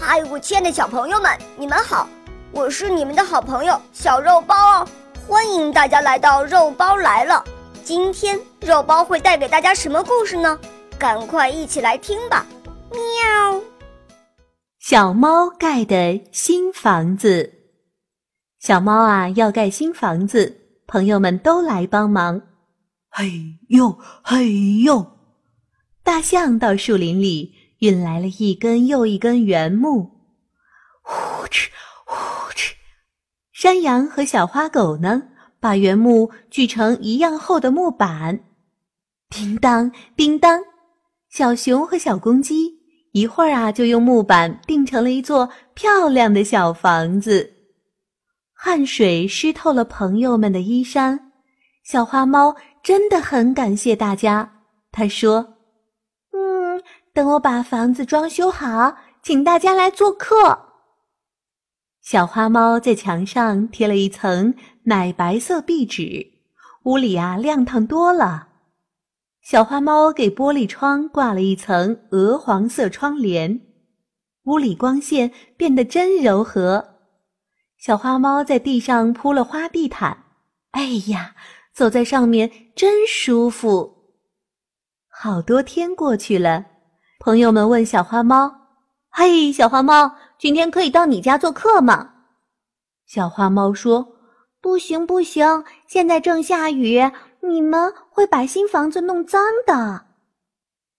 嗨，我亲爱的小朋友们，你们好！我是你们的好朋友小肉包哦，欢迎大家来到肉包来了。今天肉包会带给大家什么故事呢？赶快一起来听吧！喵。小猫盖的新房子，小猫啊要盖新房子，朋友们都来帮忙。嘿呦嘿呦，大象到树林里。运来了一根又一根原木，呼哧呼哧。山羊和小花狗呢，把原木锯成一样厚的木板，叮当叮当。小熊和小公鸡一会儿啊，就用木板钉成了一座漂亮的小房子。汗水湿透了朋友们的衣衫，小花猫真的很感谢大家。他说。等我把房子装修好，请大家来做客。小花猫在墙上贴了一层奶白色壁纸，屋里啊亮堂多了。小花猫给玻璃窗挂了一层鹅黄色窗帘，屋里光线变得真柔和。小花猫在地上铺了花地毯，哎呀，走在上面真舒服。好多天过去了。朋友们问小花猫：“嘿，小花猫，今天可以到你家做客吗？”小花猫说：“不行，不行，现在正下雨，你们会把新房子弄脏的。”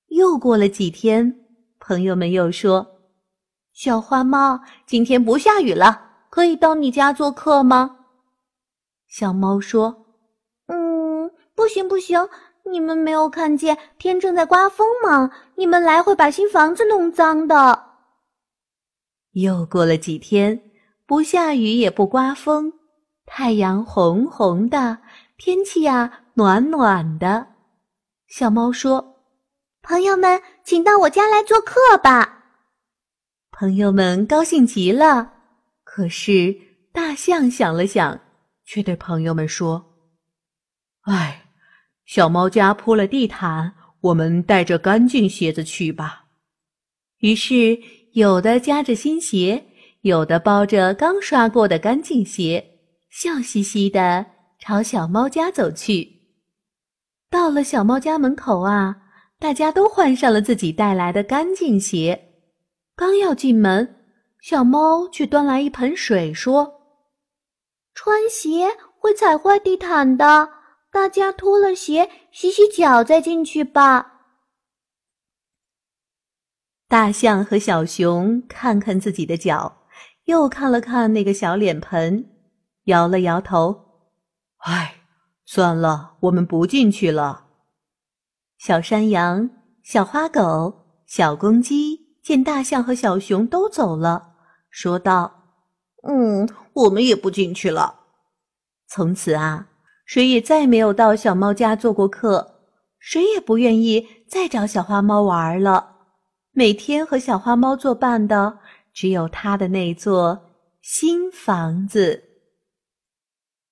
又过了几天，朋友们又说：“小花猫，今天不下雨了，可以到你家做客吗？”小猫说：“嗯，不行，不行。”你们没有看见天正在刮风吗？你们来会把新房子弄脏的。又过了几天，不下雨也不刮风，太阳红红的，天气呀暖暖的。小猫说：“朋友们，请到我家来做客吧。”朋友们高兴极了。可是大象想了想，却对朋友们说：“唉。”小猫家铺了地毯，我们带着干净鞋子去吧。于是，有的夹着新鞋，有的包着刚刷过的干净鞋，笑嘻嘻的朝小猫家走去。到了小猫家门口啊，大家都换上了自己带来的干净鞋。刚要进门，小猫却端来一盆水，说：“穿鞋会踩坏地毯的。”大家脱了鞋，洗洗脚再进去吧。大象和小熊看看自己的脚，又看了看那个小脸盆，摇了摇头：“唉，算了，我们不进去了。”小山羊、小花狗、小公鸡见大象和小熊都走了，说道：“嗯，我们也不进去了。”从此啊。谁也再没有到小猫家做过客，谁也不愿意再找小花猫玩了。每天和小花猫作伴的，只有它的那座新房子。